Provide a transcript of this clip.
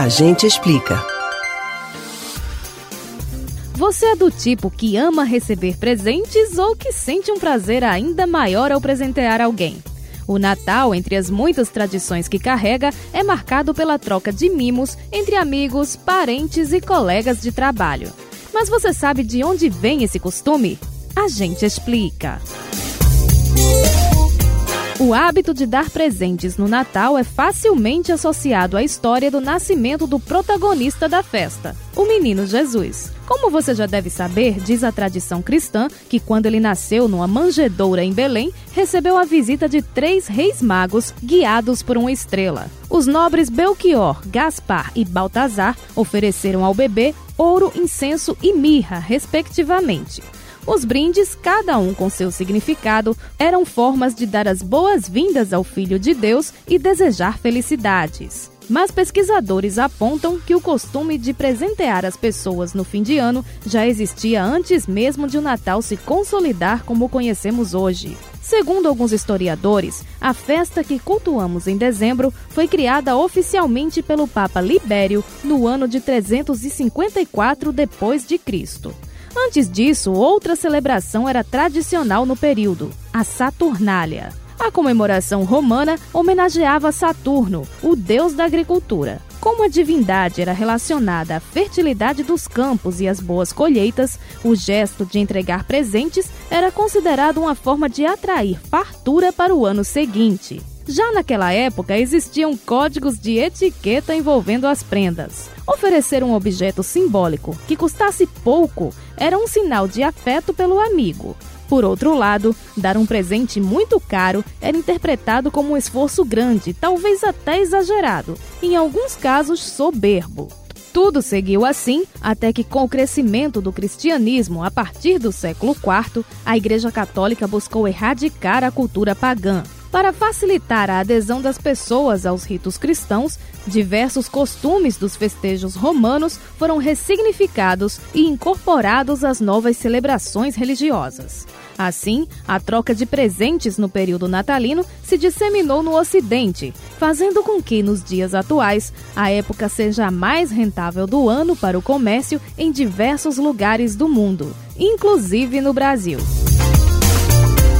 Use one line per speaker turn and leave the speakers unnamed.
A gente explica.
Você é do tipo que ama receber presentes ou que sente um prazer ainda maior ao presentear alguém? O Natal, entre as muitas tradições que carrega, é marcado pela troca de mimos entre amigos, parentes e colegas de trabalho. Mas você sabe de onde vem esse costume? A gente explica. O hábito de dar presentes no Natal é facilmente associado à história do nascimento do protagonista da festa, o menino Jesus. Como você já deve saber, diz a tradição cristã que quando ele nasceu numa manjedoura em Belém, recebeu a visita de três reis magos guiados por uma estrela. Os nobres Belchior, Gaspar e Baltazar ofereceram ao bebê ouro, incenso e mirra, respectivamente. Os brindes, cada um com seu significado, eram formas de dar as boas-vindas ao Filho de Deus e desejar felicidades. Mas pesquisadores apontam que o costume de presentear as pessoas no fim de ano já existia antes mesmo de o Natal se consolidar como conhecemos hoje. Segundo alguns historiadores, a festa que cultuamos em dezembro foi criada oficialmente pelo Papa Libério no ano de 354 depois de Cristo. Antes disso, outra celebração era tradicional no período, a Saturnália. A comemoração romana homenageava Saturno, o deus da agricultura. Como a divindade era relacionada à fertilidade dos campos e às boas colheitas, o gesto de entregar presentes era considerado uma forma de atrair fartura para o ano seguinte. Já naquela época existiam códigos de etiqueta envolvendo as prendas. Oferecer um objeto simbólico que custasse pouco era um sinal de afeto pelo amigo. Por outro lado, dar um presente muito caro era interpretado como um esforço grande, talvez até exagerado, em alguns casos soberbo. Tudo seguiu assim até que, com o crescimento do cristianismo a partir do século IV, a Igreja Católica buscou erradicar a cultura pagã. Para facilitar a adesão das pessoas aos ritos cristãos, diversos costumes dos festejos romanos foram ressignificados e incorporados às novas celebrações religiosas. Assim, a troca de presentes no período natalino se disseminou no Ocidente, fazendo com que, nos dias atuais, a época seja a mais rentável do ano para o comércio em diversos lugares do mundo, inclusive no Brasil.